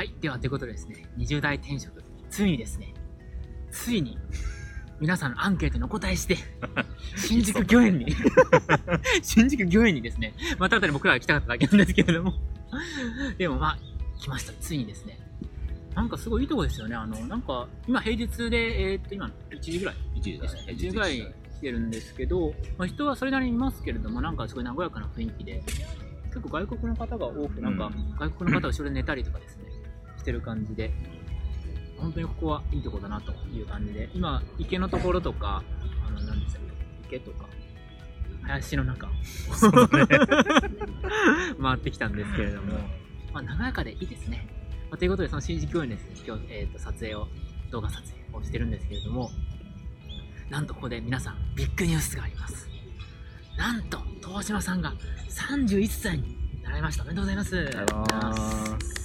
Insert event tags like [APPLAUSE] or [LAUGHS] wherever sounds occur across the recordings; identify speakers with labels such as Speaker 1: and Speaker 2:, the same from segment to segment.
Speaker 1: はい。では、ということでですね、20代転職、ついにですね、ついに、皆さんのアンケートにお答えして、[LAUGHS] 新宿御苑に、[LAUGHS] 新宿御苑にですね、また後で僕らが来たかっただけなんですけれども、でもまあ、来ました。ついにですね。なんかすごいいいとこですよね。あの、なんか、今平日で、えーっと、今、1時ぐらい
Speaker 2: 1時
Speaker 1: ですね。1時ぐらい来てるんですけど、まあ、人はそれなりにいますけれども、なんかすごい和やかな雰囲気で、結構外国の方が多く、なんか
Speaker 2: うん
Speaker 1: 外国の方は後ろで寝たりとかですね、してる感じで、本当にここはいいとこだなという感じで、今、池のところとか、あの、なんですか池とか、林の中。を [LAUGHS] 回ってきたんですけれども、まあ、和やかでいいですね。まあ、ということで、その新宿御苑ですね、今日、えー、と撮影を、動画撮影をしてるんですけれども、なんとここで皆さん、ビッグニュースがあります。なんと、東島さんが31歳になられました。おめでとうございます。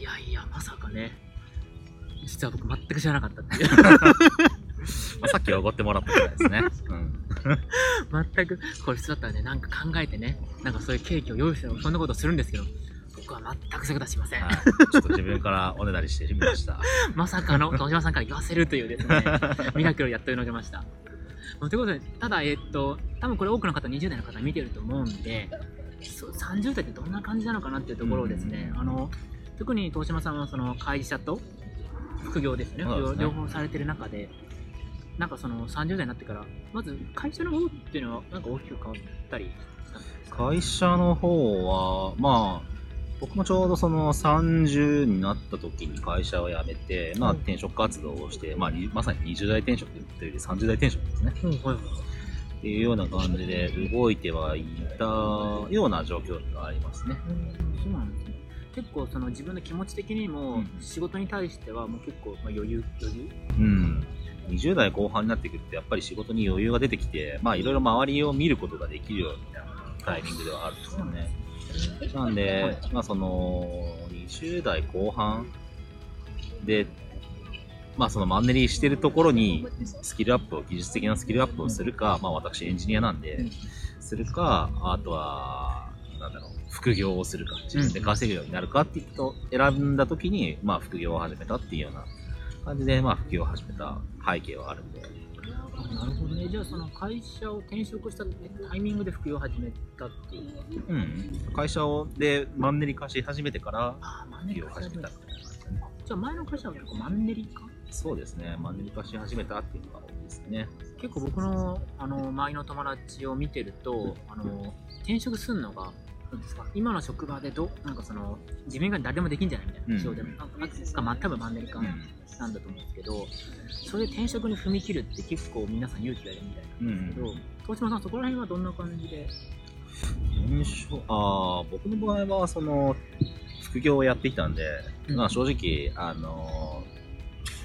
Speaker 2: い
Speaker 1: やいや、まさかね、実は僕全く知らなかったっていう。[LAUGHS]
Speaker 2: まあ、さっきはおごってもらったくらいですね。うん。[LAUGHS]
Speaker 1: 全く、これ普通だったらね、なんか考えてね、なんかそういうケーキを用意してそんなことするんですけど、僕は全くそういうことはしません。
Speaker 2: はい。ちょっと自分からおねだりしてみました。[LAUGHS]
Speaker 1: まさかの東島さんから言わせるというですね、ミラクルをやっとのけました。まあということで、ただ、えっと、多分これ多くの方、20代の方見てると思うんで、そう30代ってどんな感じなのかなっていうところをですね、あの、特に東島さんはその会社と副業ですね、
Speaker 2: すね
Speaker 1: 両方されてる中で、なんかその30代になってから、まず会社の方っていうのは、なんか大きく変わったりしたんですか？
Speaker 2: 会社の方は、まあ、僕もちょうどその30になった時に会社を辞めて、まあ
Speaker 1: うん
Speaker 2: 転職活動をして、まあにまさに20代転職というより30代転職ですね。
Speaker 1: うん、はいはい。
Speaker 2: っていうような感じで動いてはいたような状況がありますね。
Speaker 1: うんそうなんですね。結構その自分の気持ち的にも
Speaker 2: うん
Speaker 1: 仕事に対してはもう結構まあ余裕余裕
Speaker 2: うん。20代後半になってくると、やっぱり仕事に余裕が出てきて、まあいろいろ周りを見ることができるようなタイミングではあるんですよね。なんで、まあその、20代後半で、まあそのマンネリしてるところにスキルアップを、技術的なスキルアップをするか、まあ私エンジニアなんで、するか、あとは、副業をするか、自分で稼ぐようになるかっていうと選んだ時に、まあ副業を始めたっていうような感じで、まあ副業を始めた背景はあるんで。
Speaker 1: あなるほどね。じゃあその会社を転職したタイミングで副業を始めたっていう。
Speaker 2: うん。会社を、で、マンネリ化し始めてから、
Speaker 1: ああ、マンネ
Speaker 2: 副業を
Speaker 1: リ化し始め
Speaker 2: めたみ。たいな感じだね。
Speaker 1: じゃあ前の会社は結構マンネリ化？
Speaker 2: そうですね。マンネリ化し始めたっていうのが多いですね。
Speaker 1: 結構僕のあの周りの友達を見てると、あの転職するのが、なんですか？今の職場でどなんかその自分以外に誰でもできんじゃないみたいな、
Speaker 2: うん。
Speaker 1: 仕事でも。なんか多分マンネリ化
Speaker 2: うん。
Speaker 1: なんだと思うんですけど、それで転職に踏み切るって結構皆さん勇気がいるみたいなんですけど、東島さんそこら辺はどんな感じで？
Speaker 2: 転職？ああ、僕の場合は、その、副業をやっていたんで、
Speaker 1: うん。
Speaker 2: まあ正直、あの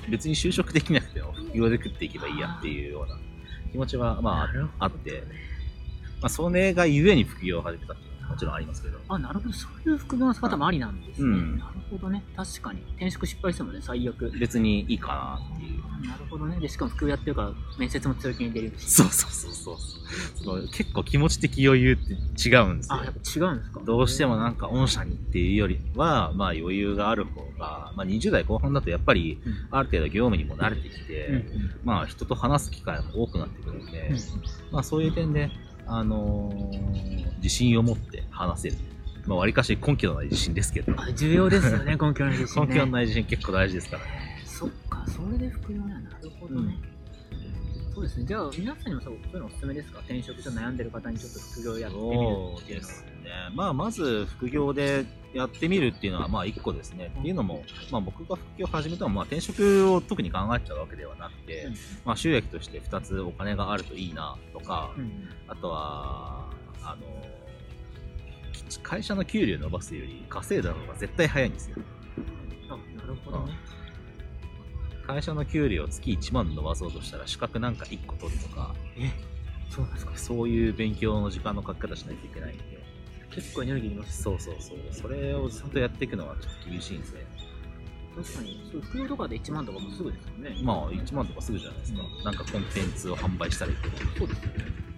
Speaker 2: 別に就職できなくても副業で食っていけばいいやっていうような気持ちは、まああって、まあ、それがゆえに副業を始めたっていうもちろんありますけど。
Speaker 1: あ、なるほど、そういう副業の仕方もありなんですね。
Speaker 2: うん
Speaker 1: なるほどね。確かに。転職失敗してもね、最悪。
Speaker 2: 別にいいかなっていう。
Speaker 1: なるほどね。で、しかも副業やってるから、面接も強気に出れるし。
Speaker 2: そうそうそうそうその結構気持ち的余裕って違うんですよ
Speaker 1: あ、。やっぱ違うんですか？
Speaker 2: どうしてもなんか御社にっていうよりは、まあ余裕がある方が、まあ20代後半だとやっぱり
Speaker 1: うん
Speaker 2: ある程度業務にも慣れてきて、
Speaker 1: うんうん
Speaker 2: まあ人と話す機会も多くなってくるんで、
Speaker 1: うん
Speaker 2: まあそういう点で、あのー自信を持って話せる。まあ割かし根拠のない自信ですけど、
Speaker 1: あ重要ですよね、[LAUGHS] 根拠の自信、ね。
Speaker 2: 根拠のない自信結構大事ですからね。
Speaker 1: そっか、それで副業ななるほどね。そうですね。じゃあ、皆さんにもそうそういうのおすすめですか？転職と悩んでる方にちょっと副業やってみる
Speaker 2: そう
Speaker 1: っていうのは。
Speaker 2: ですね。まあ、まず副業でやってみるっていうのは、まあ、一個ですね。っていうのも、まあ、僕が副業を始めたのは、まあ、転職を特に考えてたわけではなくて、まあ、収益として2つお金があるといいなとか、
Speaker 1: うんうん
Speaker 2: あとは、あの、会社の給料伸ばすより稼いだ方が絶対早いんですよ。
Speaker 1: あ、なるほどね。
Speaker 2: 会社の給料を月1万伸ばそうとしたら資格なんか1個取るとか、
Speaker 1: え、そうなんですか？
Speaker 2: そういう勉強の時間のかけ方しないといけないんで、
Speaker 1: 結構エネルギーいります。
Speaker 2: そうそうそう。それをずっとやっていくのはちょっと厳しいんですね。
Speaker 1: 確かに、そう副業とかで1万とかもすぐですよね。
Speaker 2: まあ、1万とかすぐじゃないですか。なんかコンテンツを販売したりとか。
Speaker 1: そうですよね。